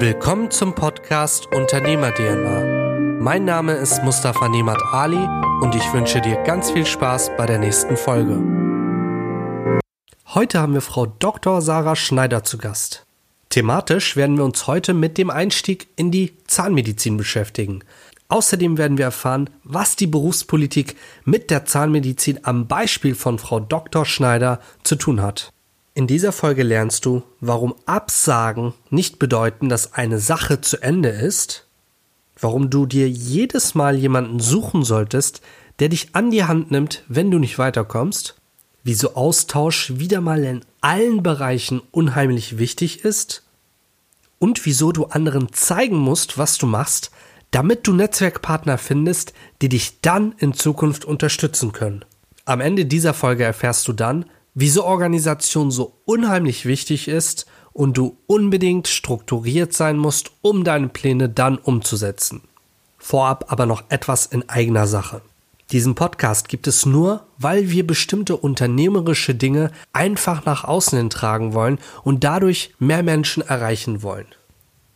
Willkommen zum Podcast Unternehmer DNA. Mein Name ist Mustafa Nemat Ali und ich wünsche dir ganz viel Spaß bei der nächsten Folge. Heute haben wir Frau Dr. Sarah Schneider zu Gast. Thematisch werden wir uns heute mit dem Einstieg in die Zahnmedizin beschäftigen. Außerdem werden wir erfahren, was die Berufspolitik mit der Zahnmedizin am Beispiel von Frau Dr. Schneider zu tun hat. In dieser Folge lernst du, warum Absagen nicht bedeuten, dass eine Sache zu Ende ist, warum du dir jedes Mal jemanden suchen solltest, der dich an die Hand nimmt, wenn du nicht weiterkommst, wieso Austausch wieder mal in allen Bereichen unheimlich wichtig ist und wieso du anderen zeigen musst, was du machst, damit du Netzwerkpartner findest, die dich dann in Zukunft unterstützen können. Am Ende dieser Folge erfährst du dann, wieso Organisation so unheimlich wichtig ist und du unbedingt strukturiert sein musst, um deine Pläne dann umzusetzen. Vorab aber noch etwas in eigener Sache. Diesen Podcast gibt es nur, weil wir bestimmte unternehmerische Dinge einfach nach außen hin tragen wollen und dadurch mehr Menschen erreichen wollen.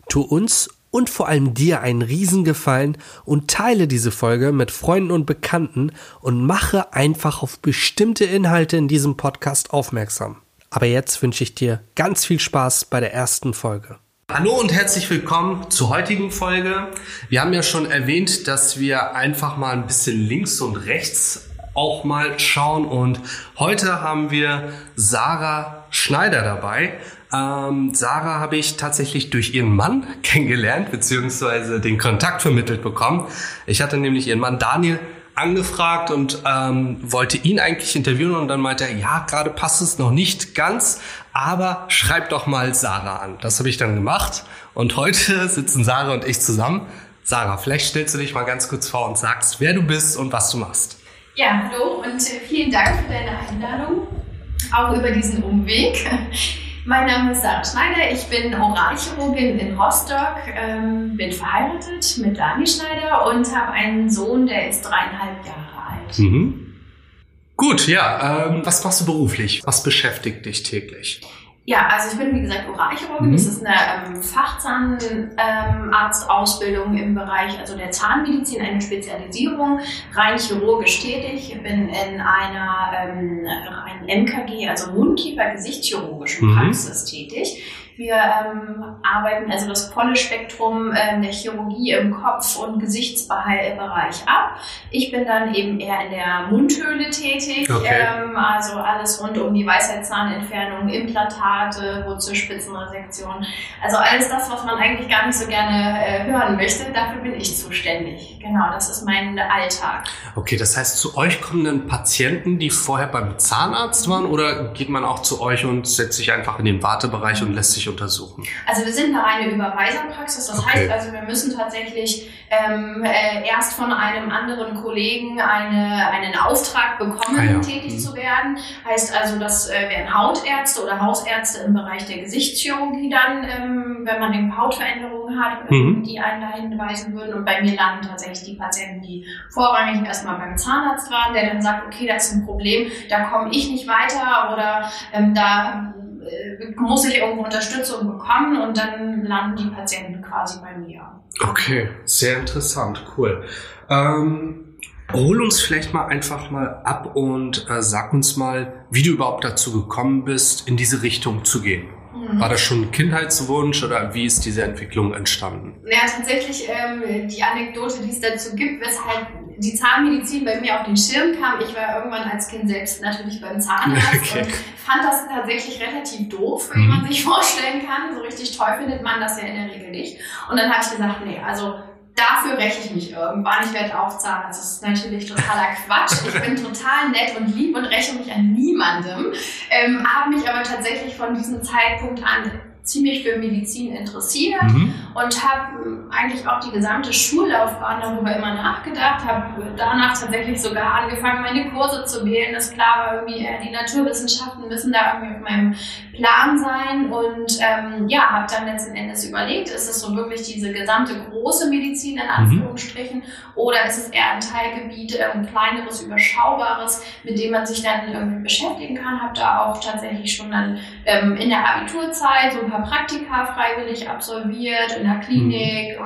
Tu uns und vor allem dir einen Riesengefallen und teile diese Folge mit Freunden und Bekannten und mache einfach auf bestimmte Inhalte in diesem Podcast aufmerksam. Aber jetzt wünsche ich dir ganz viel Spaß bei der ersten Folge. Hallo und herzlich willkommen zur heutigen Folge. Wir haben ja schon erwähnt, dass wir einfach mal ein bisschen links und rechts auch mal schauen und heute haben wir Sarah Schneider dabei. Ähm, Sarah habe ich tatsächlich durch ihren Mann kennengelernt, beziehungsweise den Kontakt vermittelt bekommen. Ich hatte nämlich ihren Mann Daniel angefragt und ähm, wollte ihn eigentlich interviewen und dann meinte er, ja, gerade passt es noch nicht ganz, aber schreib doch mal Sarah an. Das habe ich dann gemacht und heute sitzen Sarah und ich zusammen. Sarah, vielleicht stellst du dich mal ganz kurz vor und sagst, wer du bist und was du machst. Ja, hallo und äh, vielen Dank für deine Einladung, auch über diesen Umweg. Mein Name ist Sarah Schneider, ich bin Oralchirurgin in Rostock, ähm, bin verheiratet mit Dani Schneider und habe einen Sohn, der ist dreieinhalb Jahre alt. Mhm. Gut, ja. Ähm, was machst du beruflich? Was beschäftigt dich täglich? Ja, also ich bin wie gesagt Oralchirurgin. Mhm. Das ist eine ähm, Fachzahnarztausbildung ähm, im Bereich also der Zahnmedizin, eine Spezialisierung, rein chirurgisch tätig. Ich bin in einer ähm, rein MKG, also Mundkiefer-Gesichtschirurgischen mhm. Praxis tätig. Wir ähm, arbeiten also das volle Spektrum ähm, der Chirurgie im Kopf- und Gesichtsbereich ab. Ich bin dann eben eher in der Mundhöhle tätig, okay. ähm, also alles rund um die Weisheitszahnentfernung, Implantate, Wurzelspitzenresektion. Also alles das, was man eigentlich gar nicht so gerne äh, hören möchte, dafür bin ich zuständig. Genau, das ist mein Alltag. Okay, das heißt, zu euch kommen dann Patienten, die vorher beim Zahnarzt waren oder geht man auch zu euch und setzt sich einfach in den Wartebereich und lässt sich untersuchen? Also wir sind eine reine Überweiserpraxis. Das okay. heißt also, wir müssen tatsächlich ähm, äh, erst von einem anderen Kollegen eine, einen Auftrag bekommen, ah, ja. tätig mhm. zu werden. Heißt also, das äh, wären Hautärzte oder Hausärzte im Bereich der Gesichtschirurgie dann, ähm, wenn man eben Hautveränderungen hat, mhm. die einen da hinweisen würden. Und bei mir landen tatsächlich die Patienten, die vorrangig erstmal beim Zahnarzt waren, der dann sagt, okay, das ist ein Problem, da komme ich nicht weiter oder ähm, da äh, muss ich irgendwo Unterstützung bekommen und dann landen die Patienten quasi bei mir. Okay, sehr interessant, cool. Ähm, hol uns vielleicht mal einfach mal ab und äh, sag uns mal, wie du überhaupt dazu gekommen bist, in diese Richtung zu gehen. Mhm. War das schon ein Kindheitswunsch oder wie ist diese Entwicklung entstanden? Ja, tatsächlich ähm, die Anekdote, die es dazu gibt, weshalb die Zahnmedizin bei mir auf den Schirm kam. Ich war irgendwann als Kind selbst natürlich beim Zahnarzt okay. und fand das tatsächlich relativ doof, wie man mhm. sich vorstellen kann. So richtig toll findet man das ja in der Regel nicht. Und dann habe ich gesagt, nee, also dafür räche ich mich irgendwann. Ich werde Zahnarzt. Das ist natürlich totaler Quatsch. Ich bin total nett und lieb und räche mich an niemandem. Ähm, habe mich aber tatsächlich von diesem Zeitpunkt an ziemlich für Medizin interessiert mhm. und habe eigentlich auch die gesamte Schullaufbahn darüber immer nachgedacht, habe danach tatsächlich sogar angefangen, meine Kurse zu wählen. Das klar war irgendwie, äh, die Naturwissenschaften müssen da irgendwie auf meinem Plan sein und ähm, ja, habe dann letzten Endes überlegt, ist es so wirklich diese gesamte große Medizin in mhm. Anführungsstrichen mhm. oder ist es eher ein Teilgebiet, ein ähm, kleineres, überschaubares, mit dem man sich dann irgendwie beschäftigen kann. Habe da auch tatsächlich schon dann ähm, in der Abiturzeit so ein paar paar Praktika freiwillig absolviert in der Klinik mhm.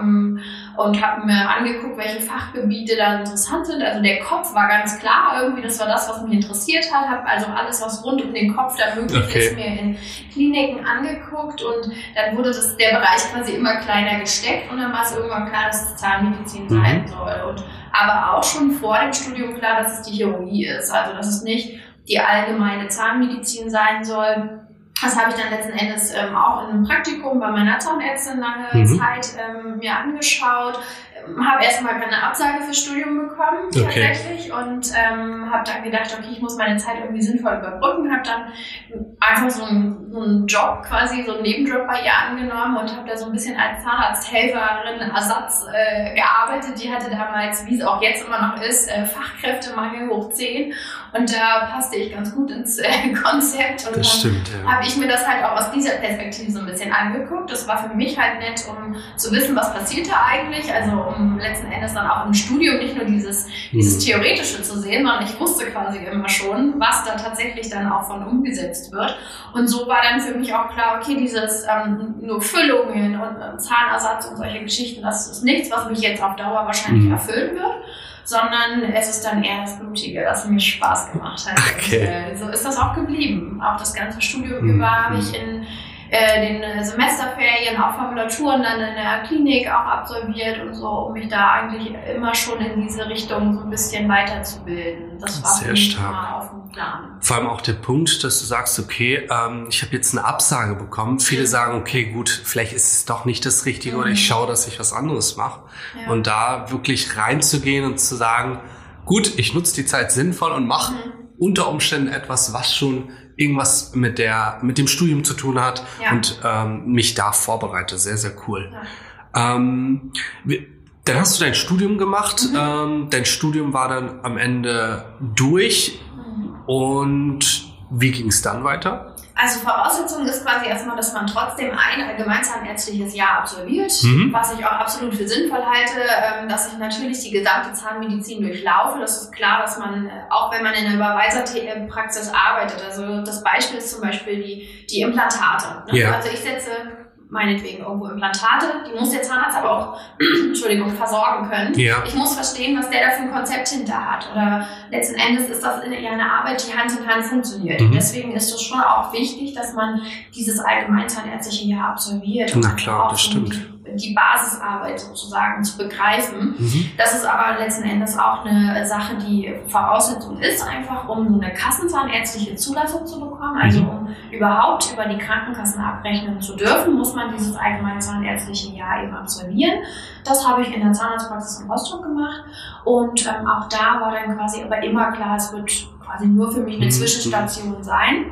und, und habe mir angeguckt, welche Fachgebiete da interessant sind. Also der Kopf war ganz klar irgendwie, das war das, was mich interessiert hat. Habe also alles, was rund um den Kopf da möglich okay. ist, mir in Kliniken angeguckt und dann wurde das, der Bereich quasi immer kleiner gesteckt und dann war es irgendwann klar, dass es Zahnmedizin mhm. sein soll. Und aber auch schon vor dem Studium klar, dass es die Chirurgie ist. Also dass es nicht die allgemeine Zahnmedizin sein soll. Das habe ich dann letzten Endes ähm, auch in einem Praktikum bei meiner Zahnärztin lange mhm. Zeit ähm, mir angeschaut habe erstmal keine Absage fürs Studium bekommen, okay. tatsächlich, und ähm, habe dann gedacht, okay, ich muss meine Zeit irgendwie sinnvoll überbrücken, habe dann einfach so einen, so einen Job quasi, so einen Nebenjob bei ihr angenommen und habe da so ein bisschen als Zahnarzthelferin Ersatz äh, gearbeitet. Die hatte damals, wie es auch jetzt immer noch ist, äh, Fachkräftemangel hoch 10 und da passte ich ganz gut ins äh, Konzept und das dann ja. habe ich mir das halt auch aus dieser Perspektive so ein bisschen angeguckt. Das war für mich halt nett, um zu wissen, was passiert da eigentlich, also um letzten Endes dann auch im Studium nicht nur dieses, dieses mhm. Theoretische zu sehen, sondern ich wusste quasi immer schon, was da tatsächlich dann auch von umgesetzt wird. Und so war dann für mich auch klar, okay, dieses ähm, nur Füllungen und äh, Zahnersatz und solche Geschichten, das ist nichts, was mich jetzt auf Dauer wahrscheinlich mhm. erfüllen wird sondern es ist dann eher das Blutige, das mir Spaß gemacht hat. Okay. Und, äh, so ist das auch geblieben. Auch das ganze Studium mhm. über habe ich in äh, den äh, Semesterferien auch Formulaturen dann in der Klinik auch absolviert und so, um mich da eigentlich immer schon in diese Richtung so ein bisschen weiterzubilden. Das war sehr stark. auf dem Plan. Vor allem auch der Punkt, dass du sagst, okay, ähm, ich habe jetzt eine Absage bekommen. Viele mhm. sagen, okay, gut, vielleicht ist es doch nicht das Richtige mhm. oder ich mhm. schaue, dass ich was anderes mache. Ja. Und da wirklich reinzugehen und zu sagen, gut, ich nutze die Zeit sinnvoll und mache mhm. unter Umständen etwas, was schon irgendwas mit der mit dem Studium zu tun hat ja. und ähm, mich da vorbereite. Sehr, sehr cool. Ja. Ähm, dann hast du dein Studium gemacht. Mhm. Ähm, dein Studium war dann am Ende durch. Mhm. Und wie ging es dann weiter? Also Voraussetzung ist quasi erstmal, dass man trotzdem ein allgemeinzahnärztliches Jahr absolviert, mhm. was ich auch absolut für sinnvoll halte, ähm, dass ich natürlich die gesamte Zahnmedizin durchlaufe. Das ist klar, dass man, äh, auch wenn man in der Überweiserpraxis arbeitet, also das Beispiel ist zum Beispiel die, die Implantate. Ne? Ja. Also ich setze meinetwegen irgendwo Implantate, die muss der Zahnarzt aber auch, Entschuldigung, versorgen können. Ja. Ich muss verstehen, was der da für ein Konzept hinter hat. Oder letzten Endes ist das in eine Arbeit, die Hand in Hand funktioniert. Mhm. Und deswegen ist es schon auch wichtig, dass man dieses allgemeinzahnärztliche Jahr absolviert. Na klar, das stimmt die Basisarbeit sozusagen zu begreifen. Mhm. Das ist aber letzten Endes auch eine Sache, die Voraussetzung ist, einfach um eine kassenzahnärztliche Zulassung zu bekommen. Also mhm. um überhaupt über die Krankenkassen abrechnen zu dürfen, muss man dieses allgemeinzahnärztliche Jahr eben absolvieren. Das habe ich in der Zahnarztpraxis in Rostock gemacht und ähm, auch da war dann quasi aber immer klar, es wird quasi nur für mich eine mhm. Zwischenstation sein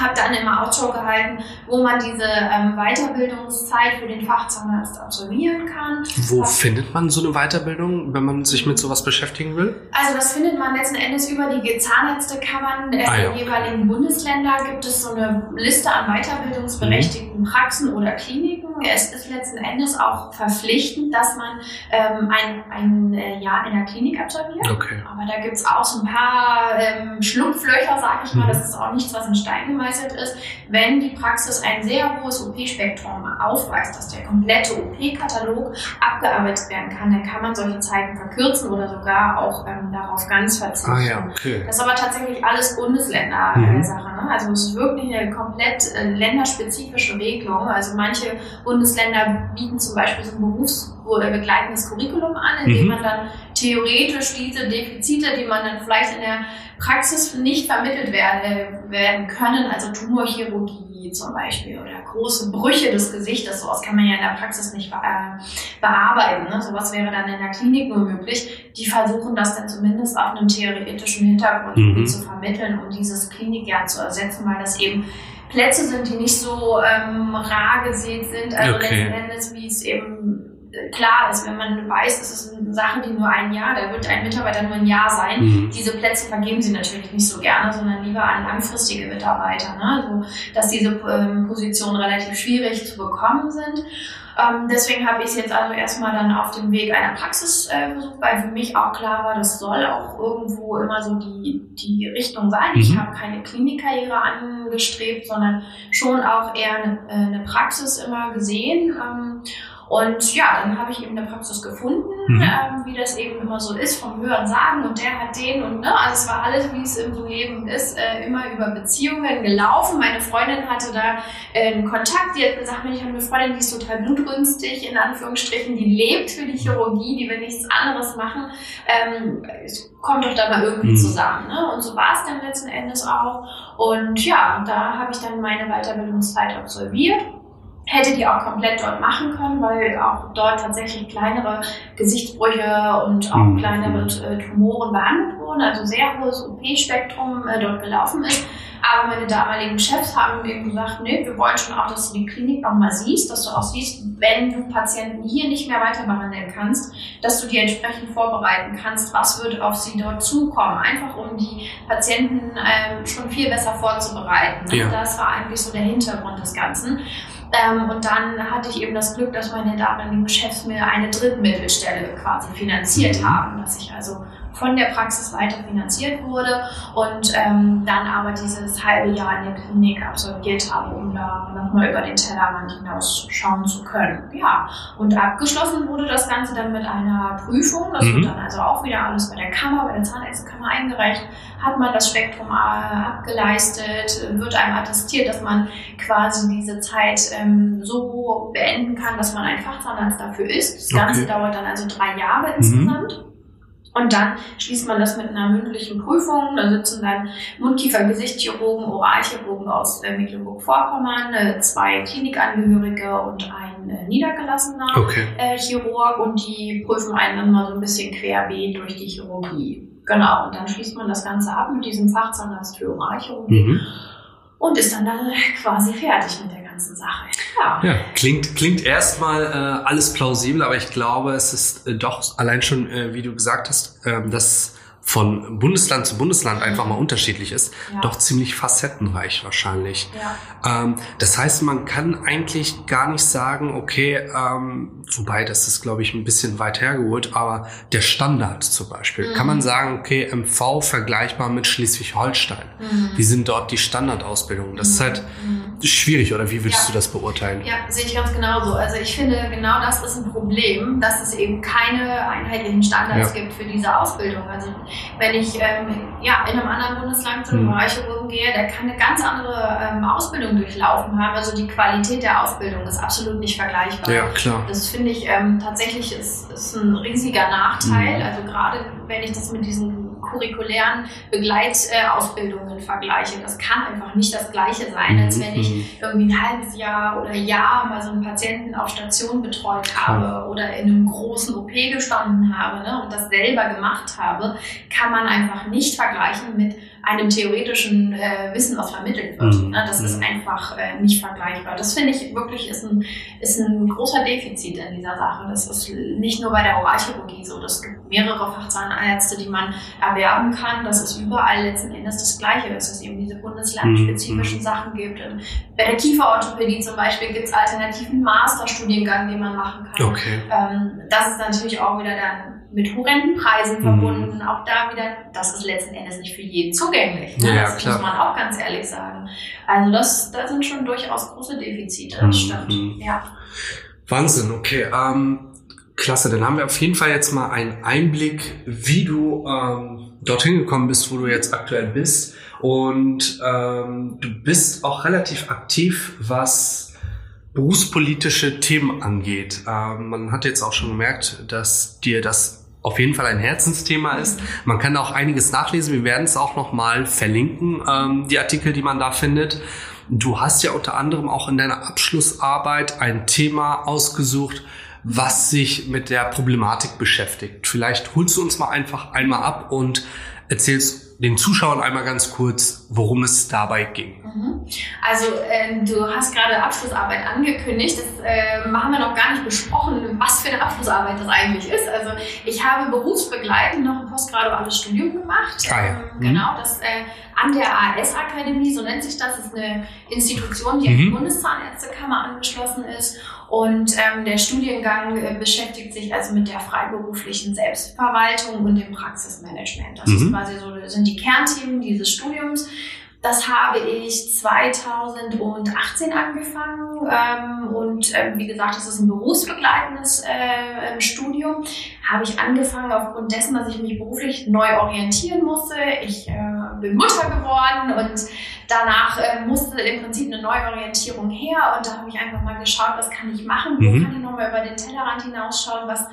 habe dann immer Ausschau gehalten, wo man diese ähm, Weiterbildungszeit für den Fachzahnarzt absolvieren kann. Wo hab, findet man so eine Weiterbildung, wenn man sich mit sowas beschäftigen will? Also das findet man letzten Endes über die Zahnärztekammern äh, ah, ja. der jeweiligen Bundesländer. Gibt es so eine Liste an weiterbildungsberechtigten mhm. Praxen oder Kliniken. Es ist letzten Endes auch verpflichtend, dass man ähm, ein, ein äh, Jahr in der Klinik absolviert. Okay. Aber da gibt es auch so ein paar ähm, Schlupflöcher, sage ich mal. Mhm. Das ist auch nichts, was in Stein gemeißelt gewährleistet ist, wenn die Praxis ein sehr hohes OP-Spektrum aufweist, dass der komplette OP-Katalog abgearbeitet werden kann, dann kann man solche Zeiten verkürzen oder sogar auch ähm, darauf ganz verzichten. Ah, ja, okay. Das ist aber tatsächlich alles Bundesländer-Sache. Mhm. Ne? Also es ist wirklich eine komplett äh, länderspezifische Regelung. Also manche Bundesländer bieten zum Beispiel so ein berufsbegleitendes Curriculum an, in dem mhm. man dann theoretisch diese Defizite, die man dann vielleicht in der Praxis nicht vermittelt werden, werden können, also Tumorchirurgie zum Beispiel oder große Brüche des Gesichtes, sowas kann man ja in der Praxis nicht äh, bearbeiten. Ne? Sowas wäre dann in der Klinik nur möglich. Die versuchen das dann zumindest auf einem theoretischen Hintergrund mhm. zu vermitteln, um dieses Klinikjahr zu ersetzen, weil das eben Plätze sind, die nicht so ähm, rar gesät sind, also okay. letzten Endes, wie es eben klar ist, wenn man weiß, es ist eine Sache, die nur ein Jahr, da wird ein Mitarbeiter nur ein Jahr sein, mhm. diese Plätze vergeben sie natürlich nicht so gerne, sondern lieber an langfristige Mitarbeiter. Ne? Also, dass diese ähm, Positionen relativ schwierig zu bekommen sind. Ähm, deswegen habe ich es jetzt also erstmal dann auf dem Weg einer Praxis äh, versucht, weil für mich auch klar war, das soll auch irgendwo immer so die, die Richtung sein. Mhm. Ich habe keine Klinikkarriere angestrebt, sondern schon auch eher eine, äh, eine Praxis immer gesehen. Ähm, und ja, dann habe ich eben eine Praxis gefunden, mhm. ähm, wie das eben immer so ist, vom Hören sagen und der hat den und ne, also es war alles, wie es im Leben ist, äh, immer über Beziehungen gelaufen. Meine Freundin hatte da äh, einen Kontakt, die hat gesagt, ich habe eine Freundin, die ist total blutrünstig, in Anführungsstrichen, die lebt für die Chirurgie, die will nichts anderes machen. Ähm, kommt doch da mal irgendwie mhm. zusammen. Ne? Und so war es dann letzten Endes auch. Und ja, da habe ich dann meine Weiterbildungszeit absolviert hätte die auch komplett dort machen können, weil auch dort tatsächlich kleinere Gesichtsbrüche und auch mhm. kleinere äh, Tumoren behandelt wurden, also sehr hohes OP-Spektrum äh, dort gelaufen ist. Aber meine damaligen Chefs haben eben gesagt, nee, wir wollen schon auch, dass du die Klinik nochmal siehst, dass du auch siehst, wenn du Patienten hier nicht mehr weiter behandeln kannst, dass du die entsprechend vorbereiten kannst, was wird auf sie dort zukommen. Einfach um die Patienten ähm, schon viel besser vorzubereiten. Ja. Das war eigentlich so der Hintergrund des Ganzen. Ähm, und dann hatte ich eben das Glück, dass meine damaligen Chefs mir eine Drittmittelstelle quasi finanziert haben, dass ich also von der Praxis weiter finanziert wurde und ähm, dann aber dieses halbe Jahr in der Klinik absolviert habe, um da nochmal über den Tellerrand hinaus schauen zu können. Ja, und abgeschlossen wurde das Ganze dann mit einer Prüfung. Das mhm. wird dann also auch wieder alles bei der Kammer, bei der Zahnärztekammer eingereicht. Hat man das Spektrum äh, abgeleistet, wird einem attestiert, dass man quasi diese Zeit ähm, so beenden kann, dass man ein Fachzahnarzt dafür ist. Das Ganze okay. dauert dann also drei Jahre mhm. Und dann schließt man das mit einer mündlichen Prüfung. Da sitzen dann Mundkiefer, Gesichtschirurgen, Oralchirurgen aus äh, Mecklenburg-Vorpommern, äh, zwei Klinikangehörige und ein äh, niedergelassener okay. Chirurg und die prüfen einen dann mal so ein bisschen querbeet durch die Chirurgie. Genau, und dann schließt man das Ganze ab mit diesem Fachzahnarzt für Oralchirurgie mhm. und ist dann, dann quasi fertig mit der ganzen Sache. Ja, ja klingt, klingt erstmal äh, alles plausibel, aber ich glaube, es ist äh, doch allein schon, äh, wie du gesagt hast, äh, dass von Bundesland zu Bundesland einfach mal unterschiedlich ist, ja. doch ziemlich facettenreich wahrscheinlich. Ja. Ähm, das heißt, man kann eigentlich gar nicht sagen, okay, ähm, wobei das ist, glaube ich, ein bisschen weit hergeholt, aber der Standard zum Beispiel, mhm. kann man mhm. sagen, okay, MV vergleichbar mit Schleswig-Holstein. Mhm. Wie sind dort die Standardausbildungen? Das mhm. ist halt mhm. Schwierig, oder wie würdest ja. du das beurteilen? Ja, sehe ich ganz genauso. Also ich finde, genau das ist ein Problem, dass es eben keine einheitlichen Standards gibt für diese Ausbildung. Also wenn ich ähm, ja, in einem anderen Bundesland zu einem mhm. Bereichchirurgen gehe, der kann eine ganz andere ähm, Ausbildung durchlaufen haben. Also die Qualität der Ausbildung ist absolut nicht vergleichbar. Ja, klar. Das finde ich ähm, tatsächlich ist, ist ein riesiger Nachteil. Mhm. Also gerade wenn ich das mit diesen curriculären Begleitausbildungen vergleiche. Das kann einfach nicht das Gleiche sein, als wenn ich mhm. irgendwie ein halbes Jahr oder Jahr mal so einen Patienten auf Station betreut habe oder in einem großen OP gestanden habe ne, und das selber gemacht habe, kann man einfach nicht vergleichen mit einem theoretischen äh, Wissen, was vermittelt wird. Mhm. Ne? Das ist mhm. einfach äh, nicht vergleichbar. Das finde ich wirklich ist ein, ist ein großer Defizit in dieser Sache. Das ist nicht nur bei der Oralchirurgie so. Es gibt mehrere Fachzahnärzte, die man erwerben kann. Das ist überall letzten Endes das Gleiche, dass es eben diese bundeslandspezifischen mhm. Sachen gibt. Und bei der Kieferorthopädie zum Beispiel gibt es alternativen Masterstudiengang, den man machen kann. Okay. Ähm, das ist natürlich auch wieder dann mit horrenden Preisen mhm. verbunden. Mhm. Auch da wieder, das ist letzten Endes nicht für jeden zugänglich. Ne? Ja, das klar. muss man auch ganz ehrlich sagen. Also das, da sind schon durchaus große Defizite, das mhm. stimmt. Ja. Wahnsinn, okay. Ähm, klasse, dann haben wir auf jeden Fall jetzt mal einen Einblick, wie du ähm, dorthin gekommen bist, wo du jetzt aktuell bist. Und ähm, du bist auch relativ aktiv, was berufspolitische Themen angeht. Ähm, man hat jetzt auch schon gemerkt, dass dir das auf jeden Fall ein Herzensthema ist. Man kann auch einiges nachlesen. Wir werden es auch nochmal verlinken, ähm, die Artikel, die man da findet. Du hast ja unter anderem auch in deiner Abschlussarbeit ein Thema ausgesucht, was sich mit der Problematik beschäftigt. Vielleicht holst du uns mal einfach einmal ab und erzählst den Zuschauern einmal ganz kurz, worum es dabei ging. Mhm. Also äh, du hast gerade Abschlussarbeit angekündigt. Das äh, haben wir noch gar nicht besprochen, was für eine Abschlussarbeit das eigentlich ist. Also ich habe berufsbegleitend noch ein postgraduales Studium gemacht. Ah, ja. ähm, genau, das äh, an der AS-Akademie, so nennt sich das, das ist eine Institution, die an die Mhm. Bundeszahnärztekammer angeschlossen ist. Und ähm, der Studiengang äh, beschäftigt sich also mit der freiberuflichen Selbstverwaltung und dem Praxismanagement. Das ist Mhm. quasi so, sind die Kernthemen dieses Studiums. Das habe ich 2018 angefangen ähm, und ähm, wie gesagt, das ist ein berufsbegleitendes äh, ähm, Studium. Habe ich angefangen aufgrund dessen, dass ich mich beruflich neu orientieren musste. Ich äh, bin Mutter geworden und danach äh, musste im Prinzip eine Neuorientierung her und da habe ich einfach mal geschaut, was kann ich machen, wo Mhm. kann ich nochmal über den Tellerrand hinausschauen, was,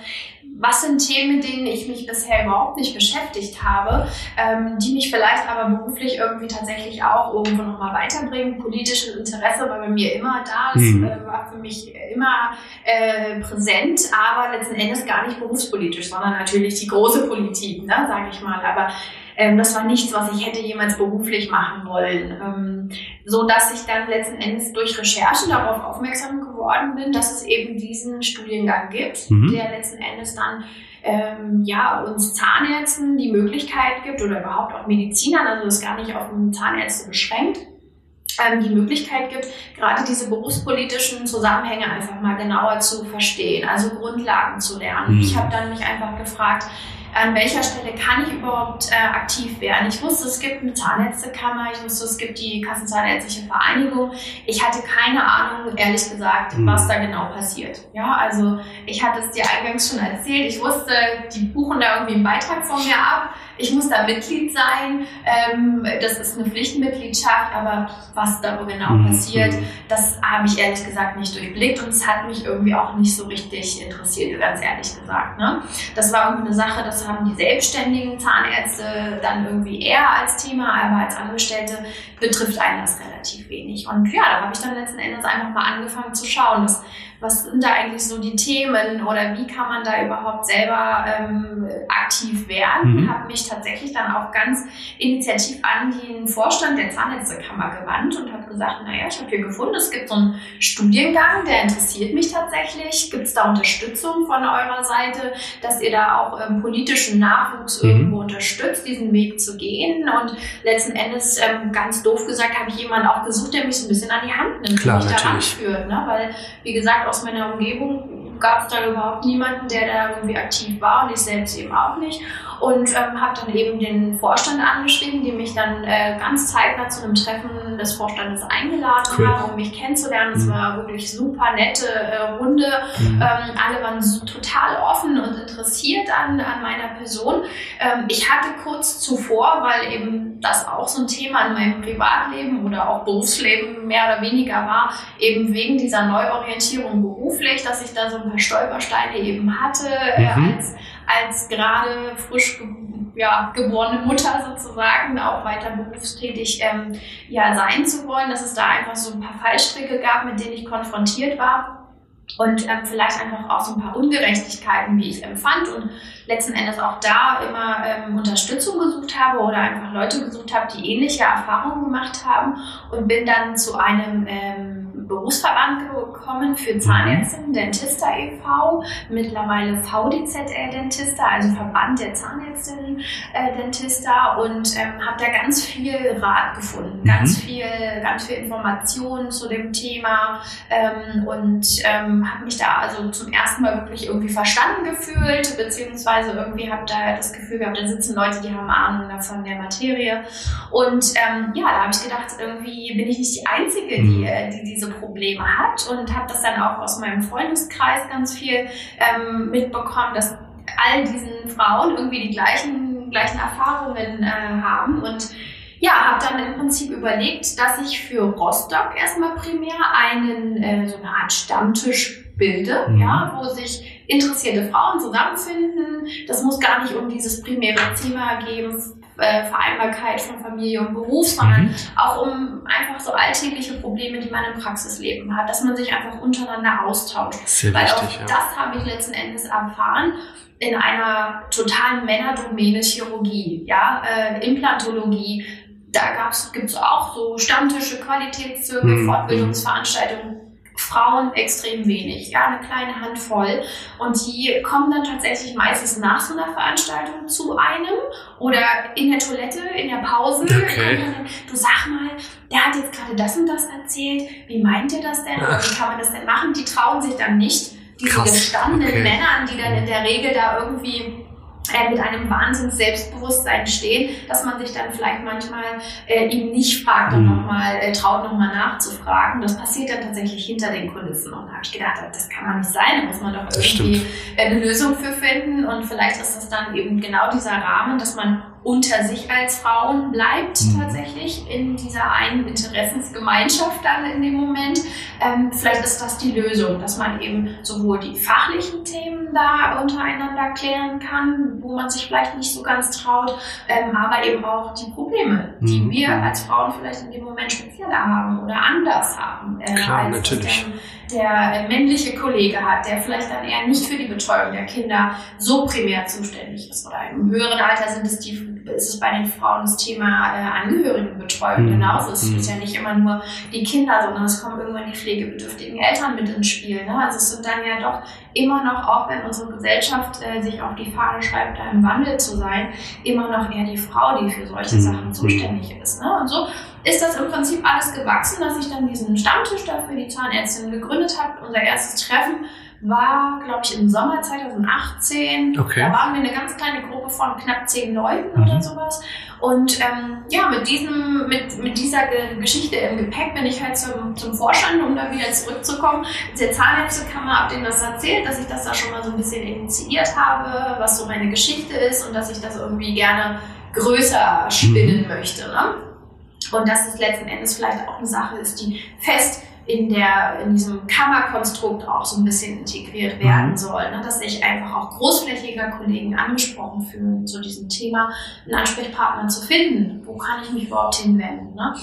was sind Themen, mit denen ich mich bisher überhaupt nicht beschäftigt habe, ähm, die mich vielleicht aber beruflich irgendwie tatsächlich auch irgendwo nochmal weiterbringen. Politisches Interesse war bei mir immer da, das Mhm. äh, war für mich immer äh, präsent, aber letzten Endes gar nicht berufspolitisch, sondern natürlich die große Politik, ne, sage ich mal. Aber ähm, das war nichts, was ich hätte jemals beruflich machen wollen. Ähm, so dass ich dann letzten Endes durch Recherche darauf aufmerksam geworden bin, dass es eben diesen Studiengang gibt, Mhm. der letzten Endes dann ähm, ja, uns Zahnärzten die Möglichkeit gibt oder überhaupt auch Medizinern, also das gar nicht auf Zahnärzte beschränkt, ähm, die Möglichkeit gibt, gerade diese berufspolitischen Zusammenhänge einfach mal genauer zu verstehen, also Grundlagen zu lernen. Mhm. Ich habe dann mich einfach gefragt, an welcher Stelle kann ich überhaupt äh, aktiv werden? Ich wusste, es gibt eine Zahnärztekammer, ich wusste, es gibt die Kassenzahnärztliche Vereinigung. Ich hatte keine Ahnung, ehrlich gesagt, Mhm. was da genau passiert. Ja, also ich hatte es dir eingangs schon erzählt. Ich wusste, die buchen da irgendwie einen Beitrag von mir ab. Ich muss da Mitglied sein. Ähm, das ist eine Pflichtmitgliedschaft, aber was da genau Mhm. passiert, das habe ich ehrlich gesagt nicht durchblickt und es hat mich irgendwie auch nicht so richtig interessiert, ganz ehrlich gesagt. Ne? Das war irgendwie eine Sache, das haben die selbstständigen Zahnärzte dann irgendwie eher als Thema, aber als Angestellte betrifft einen das relativ wenig. Und ja, da habe ich dann letzten Endes einfach mal angefangen zu schauen, was, was sind da eigentlich so die Themen oder wie kann man da überhaupt selber ähm, aktiv werden. Mhm. Habe mich tatsächlich dann auch ganz initiativ an den Vorstand der Zahnärztekammer gewandt und habe gesagt, naja, ich habe hier gefunden, es gibt so einen Studiengang, der interessiert mich tatsächlich. Gibt es da Unterstützung von eurer Seite, dass ihr da auch ähm, politischen Nachwuchs Mhm. irgendwo unterstützt, diesen Weg zu gehen? Und letzten Endes, ähm, ganz doof gesagt, habe ich jemanden auch gesucht, der mich so ein bisschen an die Hand nimmt Klar, und mich natürlich. führt. Ne? Weil, wie aus meiner Umgebung gab es da überhaupt niemanden, der da irgendwie aktiv war und ich selbst eben auch nicht. Und ähm, habe dann eben den Vorstand angeschrieben, die mich dann äh, ganz zeitnah zu einem Treffen des Vorstandes eingeladen Cool. haben, um mich kennenzulernen. Es Mhm. war wirklich super nette äh, Runde. Mhm. Ähm, alle waren so total offen und interessiert an, an meiner Person. Ähm, ich hatte kurz zuvor, weil eben das auch so ein Thema in meinem Privatleben oder auch Berufsleben mehr oder weniger war, eben wegen dieser Neuorientierung beruflich, dass ich da so ein paar Stolpersteine eben hatte, äh, Mhm. als, als gerade frisch ge ja, geborene Mutter sozusagen, auch weiter berufstätig ähm, ja, sein zu wollen, dass es da einfach so ein paar Fallstricke gab, mit denen ich konfrontiert war und ähm, vielleicht einfach auch so ein paar Ungerechtigkeiten, wie ich empfand und letzten Endes auch da immer ähm, Unterstützung gesucht habe oder einfach Leute gesucht habe, die ähnliche Erfahrungen gemacht haben und bin dann zu einem ähm, Berufsverband gekommen für Zahnärztinnen, Dentista e.V., mittlerweile VDZR Dentista, also Verband der Zahnärztinnen äh, Dentista und ähm, habe da ganz viel Rat gefunden, Mhm. ganz viel, ganz viel Informationen zu dem Thema ähm, und ähm, habe mich da also zum ersten Mal wirklich irgendwie verstanden gefühlt, beziehungsweise irgendwie habe da das Gefühl gehabt, da sitzen Leute, die haben Ahnung davon der Materie und ähm, ja, da habe ich gedacht, irgendwie bin ich nicht die Einzige, die, Mhm. äh, die diese Probleme hat und habe das dann auch aus meinem Freundeskreis ganz viel ähm, mitbekommen, dass all diesen Frauen irgendwie die gleichen, gleichen Erfahrungen äh, haben und ja, habe dann im Prinzip überlegt, dass ich für Rostock erstmal primär einen, äh, so eine Art Stammtisch bilde, mhm. ja, wo sich interessierte Frauen zusammenfinden. Das muss gar nicht um dieses primäre Thema geben, äh, Vereinbarkeit von Familie und Beruf, sondern mhm. auch um einfach so alltägliche Probleme, die man im Praxisleben hat, dass man sich einfach untereinander austauscht. Sehr Weil wichtig, auch ja. das habe ich letzten Endes erfahren in einer totalen Männerdomäne Chirurgie, ja, äh, Implantologie. Da gibt es auch so Stammtische, Qualitätszirkel, mhm. Fortbildungsveranstaltungen Frauen extrem wenig, ja, eine kleine Handvoll. Und die kommen dann tatsächlich meistens nach so einer Veranstaltung zu einem oder in der Toilette, in der Pause. Okay. Dann, du sag mal, der hat jetzt gerade das und das erzählt. Wie meint ihr das denn? Oder wie kann man das denn machen? Die trauen sich dann nicht, diese Krass. gestandenen okay. Männern, die dann in der Regel da irgendwie äh, mit einem Wahnsinns Selbstbewusstsein stehen, dass man sich dann vielleicht manchmal äh, ihm nicht fragt und mhm. nochmal äh, traut, nochmal nachzufragen. Das passiert dann tatsächlich hinter den Kulissen. Und da habe ich gedacht, das kann man nicht sein, da muss man doch irgendwie äh, eine Lösung für finden. Und vielleicht ist das dann eben genau dieser Rahmen, dass man unter sich als Frauen bleibt mhm. tatsächlich in dieser einen Interessensgemeinschaft dann in dem Moment. Ähm, vielleicht ist das die Lösung, dass man eben sowohl die fachlichen Themen da untereinander klären kann, wo man sich vielleicht nicht so ganz traut, ähm, aber eben auch die Probleme, die mhm. wir als Frauen vielleicht in dem Moment spezieller haben oder anders haben. Äh, Klar, natürlich der männliche Kollege hat, der vielleicht dann eher nicht für die Betreuung der Kinder so primär zuständig ist. Oder im höheren Alter sind es die, ist es bei den Frauen das Thema äh, Angehörigenbetreuung mhm. genauso. Es mhm. ist ja nicht immer nur die Kinder, sondern es kommen irgendwann die pflegebedürftigen Eltern mit ins Spiel. Ne? Also es sind dann ja doch immer noch, auch wenn unsere Gesellschaft äh, sich auf die Fahne schreibt, da im Wandel zu sein, immer noch eher die Frau, die für solche mhm. Sachen zuständig ist. Ne? Und so ist das im Prinzip alles gewachsen, dass ich dann diesen Stammtisch dafür die Zahnärztin gegründet habe. Unser erstes Treffen war, glaube ich, im Sommer 2018. Okay. Da waren wir eine ganz kleine Gruppe von knapp zehn Leuten mhm. oder sowas. Und ähm, ja, mit diesem, mit, mit dieser Geschichte im Gepäck bin ich halt zum, zum Vorstand, um da wieder zurückzukommen. Der Zahnärztekammer habe denen das erzählt, dass ich das da schon mal so ein bisschen initiiert habe, was so meine Geschichte ist und dass ich das irgendwie gerne größer spinnen mhm. möchte. Ne? Und dass es letzten Endes vielleicht auch eine Sache ist, die fest in, der, in diesem Kammerkonstrukt auch so ein bisschen integriert werden mhm. soll. Ne? Dass sich einfach auch großflächiger Kollegen angesprochen fühlen, zu diesem Thema einen Ansprechpartner zu finden. Wo kann ich mich überhaupt hinwenden? Ne?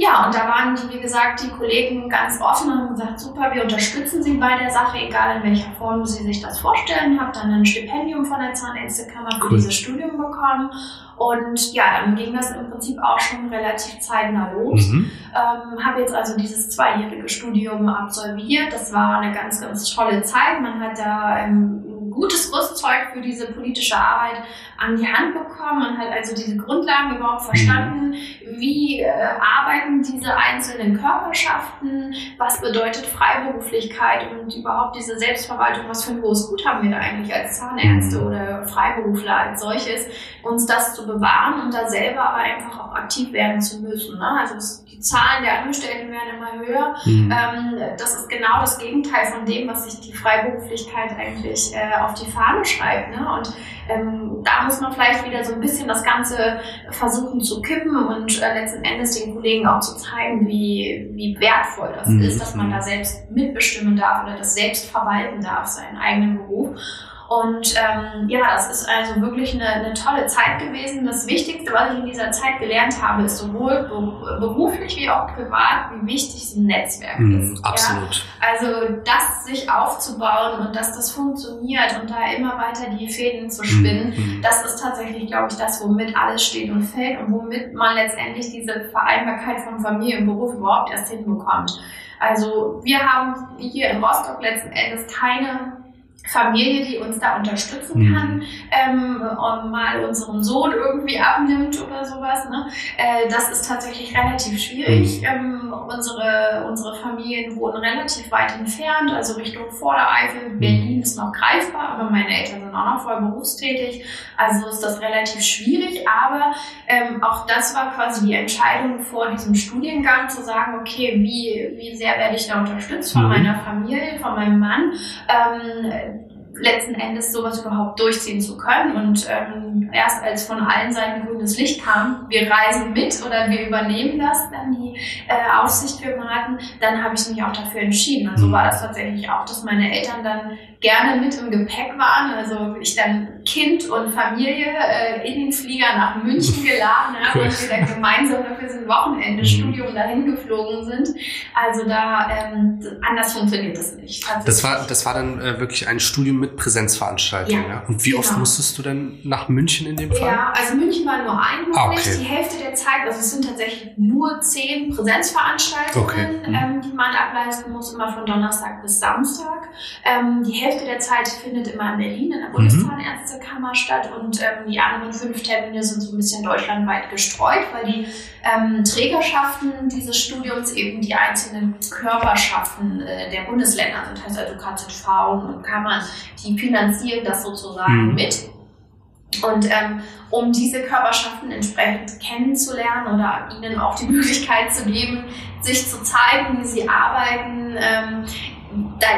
Ja, und da waren die, wie gesagt, die Kollegen ganz offen und haben gesagt, super, wir unterstützen Sie bei der Sache, egal in welcher Form Sie sich das vorstellen. Habe dann ein Stipendium von der Zahnärztekammer für cool. dieses Studium bekommen und ja, dann ging das im Prinzip auch schon relativ zeitnah los. Mhm. Ähm, habe jetzt also dieses zweijährige Studium absolviert. Das war eine ganz, ganz tolle Zeit. Man hat da ähm, gutes Rüstzeug für diese politische Arbeit an die Hand bekommen. Man hat also diese Grundlagen überhaupt verstanden. Wie äh, arbeiten diese einzelnen Körperschaften? Was bedeutet Freiberuflichkeit und überhaupt diese Selbstverwaltung? Was für ein hohes Gut haben wir da eigentlich als Zahnärzte mhm. oder Freiberufler als solches, uns das zu bewahren und da selber aber einfach auch aktiv werden zu müssen. Ne? Also es, die Zahlen der Angestellten werden immer höher. Mhm. Ähm, das ist genau das Gegenteil von dem, was sich die Freiberuflichkeit eigentlich äh, auf die Fahne schreibt. Ne? Und ähm, da muss man vielleicht wieder so ein bisschen das Ganze versuchen zu kippen und äh, letzten Endes den Kollegen auch zu zeigen, wie, wie wertvoll das mhm. ist, dass man da selbst mitbestimmen darf oder das selbst verwalten darf, seinen eigenen Beruf. Und ähm, ja, das ist also wirklich eine, eine tolle Zeit gewesen. Das Wichtigste, was ich in dieser Zeit gelernt habe, ist sowohl beruflich wie auch privat, wie wichtig ein Netzwerk mm, ist. Absolut. Ja? Also das sich aufzubauen und dass das funktioniert und da immer weiter die Fäden zu spinnen, mm, das ist tatsächlich, glaube ich, das, womit alles steht und fällt und womit man letztendlich diese Vereinbarkeit von Familie und Beruf überhaupt erst hinbekommt. Also wir haben hier in Rostock letzten Endes keine Familie, die uns da unterstützen mhm. kann, ähm, und mal unseren Sohn irgendwie abnimmt oder sowas. Ne? Äh, das ist tatsächlich relativ schwierig. Mhm. Ähm, unsere, unsere Familien wohnen relativ weit entfernt, also Richtung Vordereifel. Mhm. Berlin ist noch greifbar, aber meine Eltern sind auch noch voll berufstätig. Also ist das relativ schwierig, aber ähm, auch das war quasi die Entscheidung vor diesem Studiengang zu sagen, okay, wie, wie sehr werde ich da unterstützt von mhm. meiner Familie, von meinem Mann. Letzten Endes sowas überhaupt durchziehen zu können. Und ähm, erst als von allen Seiten grünes Licht kam, wir reisen mit oder wir übernehmen das, dann die äh, Aufsicht für Maten, dann habe ich mich auch dafür entschieden. Also mhm. war das tatsächlich auch, dass meine Eltern dann gerne mit im Gepäck waren. Also ich dann Kind und Familie äh, in den Flieger nach München geladen habe und wir dann gemeinsam für so ein Wochenende-Studium mhm. dahin geflogen sind. Also da ähm, anders funktioniert das nicht. Das war, das war dann äh, wirklich ein Studium mit Präsenzveranstaltungen. Ja, ja? Und wie genau. oft musstest du denn nach München in dem Fall? Ja, also München war nur einmalig. Ah, okay. Die Hälfte der Zeit, also es sind tatsächlich nur zehn Präsenzveranstaltungen, okay. mhm. ähm, die man ableisten muss, immer von Donnerstag bis Samstag. Ähm, die Hälfte der Zeit findet immer in Berlin in der mhm. Bundeszahnärztekammer statt und ähm, die anderen fünf Termine sind so ein bisschen deutschlandweit gestreut, weil die ähm, Trägerschaften dieses Studiums eben die einzelnen Körperschaften äh, der Bundesländer sind, heißt also KZV und Kammern, die finanzieren das sozusagen mhm. mit. Und ähm, um diese Körperschaften entsprechend kennenzulernen oder ihnen auch die Möglichkeit zu geben, sich zu zeigen, wie sie arbeiten, ähm,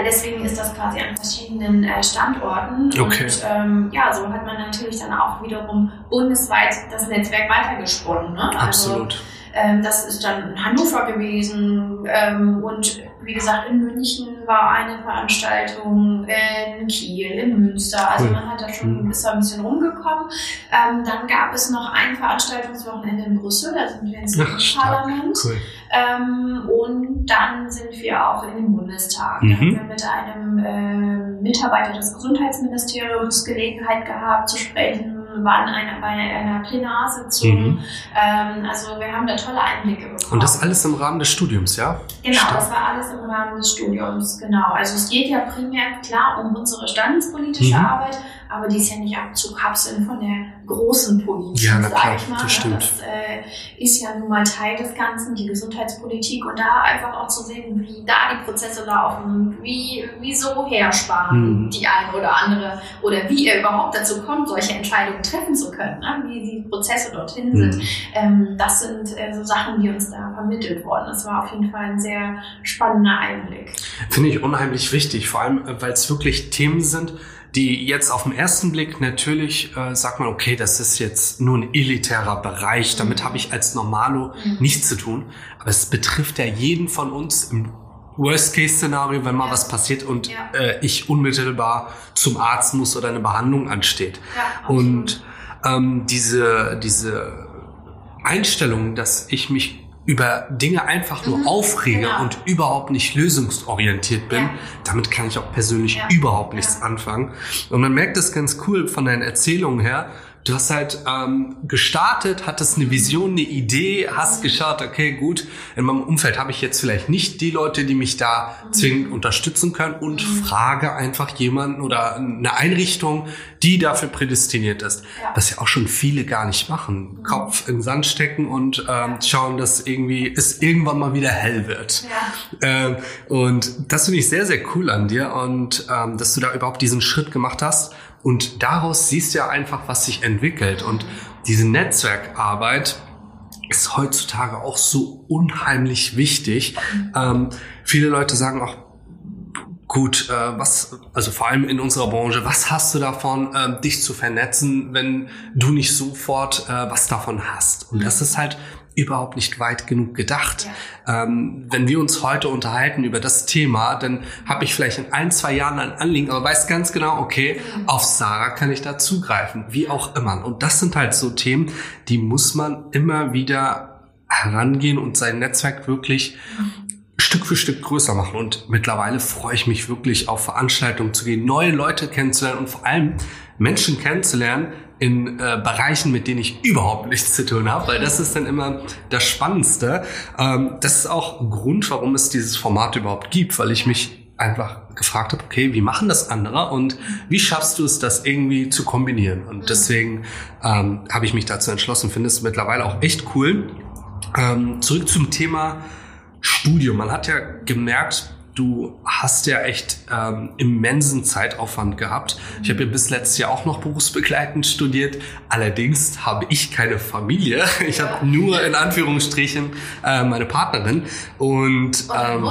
deswegen ist das quasi an verschiedenen äh, Standorten. Okay. Und ähm, ja, so hat man natürlich dann auch wiederum bundesweit das Netzwerk weitergesponnen. Ne? Also, Absolut. Ähm, das ist dann in Hannover gewesen ähm, und wie gesagt, in München war eine Veranstaltung, in Kiel, in Münster. Also man hat da schon mhm. ist da ein bisschen rumgekommen. Ähm, dann gab es noch ein Veranstaltungswochenende in Brüssel, da sind wir ins Parlament. Cool. Ähm, und dann sind wir auch in den Bundestag. Mhm. Da haben wir mit einem äh, Mitarbeiter des Gesundheitsministeriums Gelegenheit gehabt zu sprechen waren eine, bei einer Plenarsitzung. Mhm. Ähm, also wir haben da tolle Einblicke bekommen. Und das alles im Rahmen des Studiums, ja? Genau, Stark. das war alles im Rahmen des Studiums, genau. Also es geht ja primär klar um unsere standespolitische mhm. Arbeit, aber die ist ja nicht abzukapseln von der großen Politik, ja, na klar, ich mal. Das, stimmt. das äh, ist ja nun mal Teil des Ganzen, die Gesundheitspolitik und da einfach auch zu sehen, wie da die Prozesse laufen, wie, wieso hersparen mhm. die eine oder andere oder wie ihr überhaupt dazu kommt, solche Entscheidungen treffen zu können, ne? wie die Prozesse dorthin mhm. sind. Ähm, das sind äh, so Sachen, die uns da vermittelt wurden. Das war auf jeden Fall ein sehr spannender Einblick. Finde ich unheimlich wichtig, vor allem, äh, weil es wirklich Themen sind, die jetzt auf den ersten Blick natürlich äh, sagt man, okay, das ist jetzt nur ein elitärer Bereich, damit habe ich als Normalo mhm. nichts zu tun. Aber es betrifft ja jeden von uns im Worst-Case-Szenario, wenn mal ja. was passiert und ja. äh, ich unmittelbar zum Arzt muss oder eine Behandlung ansteht. Ja, und ähm, diese, diese Einstellung, dass ich mich über Dinge einfach nur mhm, aufrege genau. und überhaupt nicht lösungsorientiert bin, ja. damit kann ich auch persönlich ja. überhaupt nichts ja. anfangen. Und man merkt das ganz cool von deinen Erzählungen her, du hast halt ähm, gestartet, hattest eine Vision, eine Idee, hast geschaut, okay, gut, in meinem Umfeld habe ich jetzt vielleicht nicht die Leute, die mich da zwingend unterstützen können und mhm. frage einfach jemanden oder eine Einrichtung, die dafür prädestiniert ist. Ja. Was ja auch schon viele gar nicht machen. Mhm. Kopf in Sand stecken und ähm, schauen, dass irgendwie es irgendwann mal wieder hell wird. Ja. Ähm, und das finde ich sehr, sehr cool an dir und ähm, dass du da überhaupt diesen Schritt gemacht hast und daraus siehst du ja einfach, was sich entwickelt. Und diese Netzwerkarbeit ist heutzutage auch so unheimlich wichtig. Ähm, viele Leute sagen auch, gut, äh, was, also vor allem in unserer Branche, was hast du davon, äh, dich zu vernetzen, wenn du nicht sofort äh, was davon hast? Und das ist halt überhaupt nicht weit genug gedacht. Ja. Ähm, wenn wir uns heute unterhalten über das Thema, dann habe ich vielleicht in ein, zwei Jahren ein Anliegen, aber weiß ganz genau, okay, mhm. auf Sarah kann ich da zugreifen, wie auch immer. Und das sind halt so Themen, die muss man immer wieder herangehen und sein Netzwerk wirklich mhm. Stück für Stück größer machen. Und mittlerweile freue ich mich wirklich auf Veranstaltungen zu gehen, neue Leute kennenzulernen und vor allem Menschen kennenzulernen, in äh, Bereichen, mit denen ich überhaupt nichts zu tun habe, weil das ist dann immer das Spannendste. Ähm, das ist auch ein Grund, warum es dieses Format überhaupt gibt, weil ich mich einfach gefragt habe, okay, wie machen das andere und wie schaffst du es, das irgendwie zu kombinieren? Und deswegen ähm, habe ich mich dazu entschlossen, finde es mittlerweile auch echt cool. Ähm, zurück zum Thema Studium. Man hat ja gemerkt, du hast ja echt ähm, immensen Zeitaufwand gehabt. Ich habe ja bis letztes Jahr auch noch berufsbegleitend studiert. Allerdings habe ich keine Familie. Ich habe nur in Anführungsstrichen äh, meine Partnerin. Und ähm,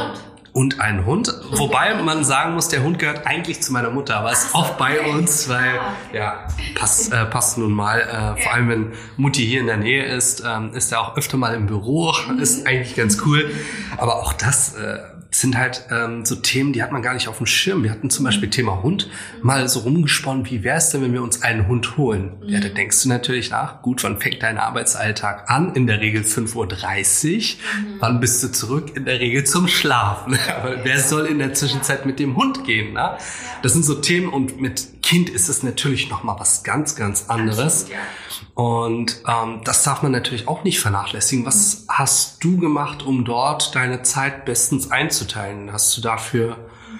und einen Hund. Wobei man sagen muss, der Hund gehört eigentlich zu meiner Mutter, aber ist auch bei uns, weil ja, passt, äh, passt nun mal. Äh, vor allem, wenn Mutti hier in der Nähe ist, ähm, ist er auch öfter mal im Büro. Ist eigentlich ganz cool. Aber auch das äh, sind halt ähm, so Themen, die hat man gar nicht auf dem Schirm. Wir hatten zum Beispiel Thema Hund mal so rumgesponnen, wie wäre es denn, wenn wir uns einen Hund holen? Ja, da denkst du natürlich nach, gut, wann fängt dein Arbeitsalltag an? In der Regel 5.30 Uhr. Mhm. Wann bist du zurück? In der Regel zum Schlafen. Aber wer soll in der Zwischenzeit mit dem Hund gehen? Ne? Das sind so Themen und mit Kind ist es natürlich nochmal was ganz, ganz anderes. Und ähm, das darf man natürlich auch nicht vernachlässigen. Was hast du gemacht, um dort deine Zeit bestens einzuteilen? Hast du dafür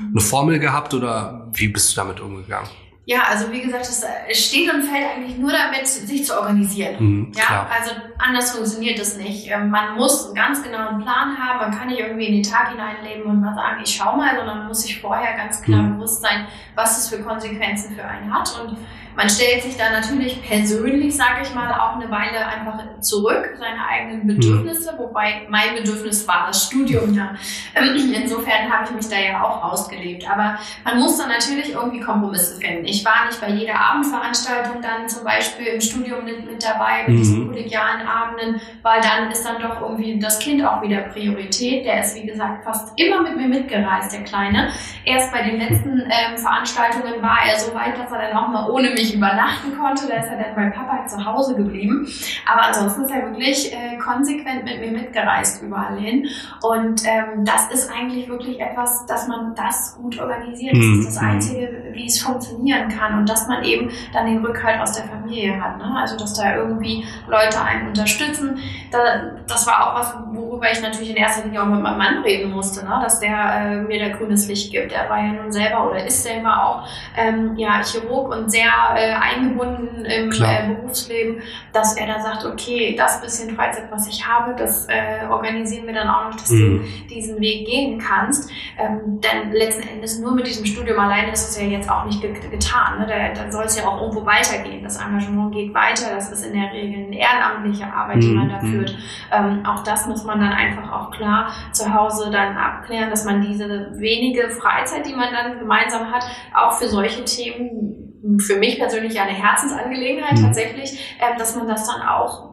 eine Formel gehabt oder wie bist du damit umgegangen? Ja, also wie gesagt, es steht und fällt eigentlich nur damit, sich zu organisieren. Mhm, ja, klar. also anders funktioniert das nicht. Ähm, man muss einen ganz genauen Plan haben. Man kann nicht irgendwie in den Tag hineinleben und mal sagen, ich schau mal, sondern man muss sich vorher ganz klar mhm. bewusst sein, was es für Konsequenzen für einen hat und man stellt sich da natürlich persönlich, sage ich mal, auch eine Weile einfach zurück, seine eigenen Bedürfnisse, mhm. wobei mein Bedürfnis war das Studium da. Insofern habe ich mich da ja auch ausgelebt. Aber man muss dann natürlich irgendwie Kompromisse finden. Ich war nicht bei jeder Abendveranstaltung dann zum Beispiel im Studium mit, mit dabei, mit mhm. diesen kollegialen Abenden, weil dann ist dann doch irgendwie das Kind auch wieder Priorität. Der ist, wie gesagt, fast immer mit mir mitgereist, der Kleine. Erst bei den letzten ähm, Veranstaltungen war er so weit, dass er dann auch mal ohne mich nicht übernachten konnte, da ist er dann bei Papa zu Hause geblieben. Aber ansonsten ist er wirklich äh, konsequent mit mir mitgereist überall hin. Und ähm, das ist eigentlich wirklich etwas, dass man das gut organisiert. Das ist das mhm. Einzige, wie es funktionieren kann. Und dass man eben dann den Rückhalt aus der Familie hat. Ne? Also dass da irgendwie Leute einen unterstützen. Da, das war auch was, worüber ich natürlich in erster Linie auch mit meinem Mann reden musste, ne? dass der äh, mir da grünes Licht gibt. Er war ja nun selber oder ist selber auch ähm, ja, Chirurg und sehr äh, eingebunden im äh, Berufsleben, dass er dann sagt, okay, das bisschen Freizeit, was ich habe, das äh, organisieren wir dann auch noch, dass mhm. du diesen Weg gehen kannst. Ähm, denn letzten Endes nur mit diesem Studium alleine ist es ja jetzt auch nicht getan. Ne? Da, da soll es ja auch irgendwo weitergehen. Das Engagement geht weiter. Das ist in der Regel eine ehrenamtliche Arbeit, mhm. die man da mhm. führt. Ähm, auch das muss man dann einfach auch klar zu Hause dann abklären, dass man diese wenige Freizeit, die man dann gemeinsam hat, auch für solche Themen für mich persönlich eine Herzensangelegenheit mhm. tatsächlich, äh, dass man das dann auch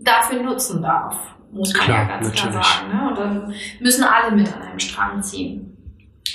dafür nutzen darf, muss man klar, ja ganz natürlich. klar sagen. Ne? Und dann müssen alle mit an einem Strang ziehen.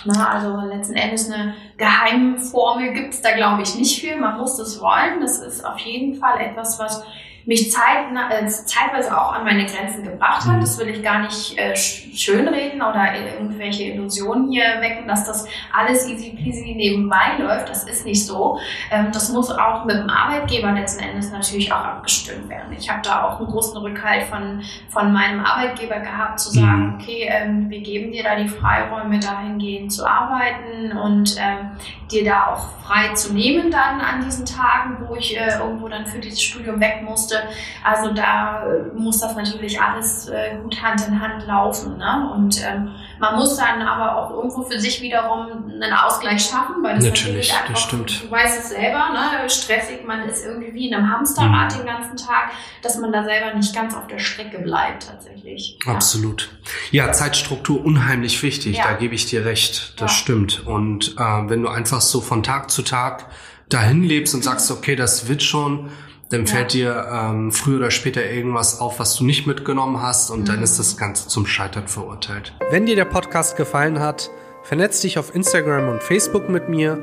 Na, also letzten Endes eine Geheimformel gibt es da, glaube ich, nicht für. Man muss das wollen. Das ist auf jeden Fall etwas, was mich zeit, äh, zeitweise auch an meine Grenzen gebracht hat. Mhm. Das will ich gar nicht äh, schönreden oder irgendwelche Illusionen hier wecken, dass das alles easy peasy nebenbei läuft. Das ist nicht so. Ähm, das muss auch mit dem Arbeitgeber letzten Endes natürlich auch abgestimmt werden. Ich habe da auch einen großen Rückhalt von, von meinem Arbeitgeber gehabt, zu sagen, mhm. okay, ähm, wir geben dir da die Freiräume, dahingehend zu arbeiten und ähm, dir da auch frei zu nehmen dann an diesen Tagen, wo ich äh, irgendwo dann für dieses Studium weg musste musste. Also da äh, muss das natürlich alles äh, gut Hand in Hand laufen. Ne? Und ähm, man muss dann aber auch irgendwo für sich wiederum einen Ausgleich schaffen, weil das natürlich, natürlich einfach, das stimmt. du weißt es selber, ne? stressig, man ist irgendwie wie in einem Hamsterrad mhm. den ganzen Tag, dass man da selber nicht ganz auf der Strecke bleibt tatsächlich. Absolut. Ja, Zeitstruktur unheimlich wichtig, ja. da gebe ich dir recht, das ja. stimmt. Und äh, wenn du einfach so von Tag zu Tag dahin lebst und sagst, okay, das wird schon, dann fällt dir ähm, früher oder später irgendwas auf, was du nicht mitgenommen hast und mhm. dann ist das Ganze zum Scheitern verurteilt. Wenn dir der Podcast gefallen hat, vernetz dich auf Instagram und Facebook mit mir,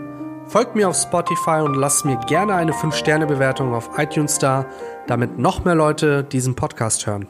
folg mir auf Spotify und lass mir gerne eine 5-Sterne-Bewertung auf iTunes da, damit noch mehr Leute diesen Podcast hören.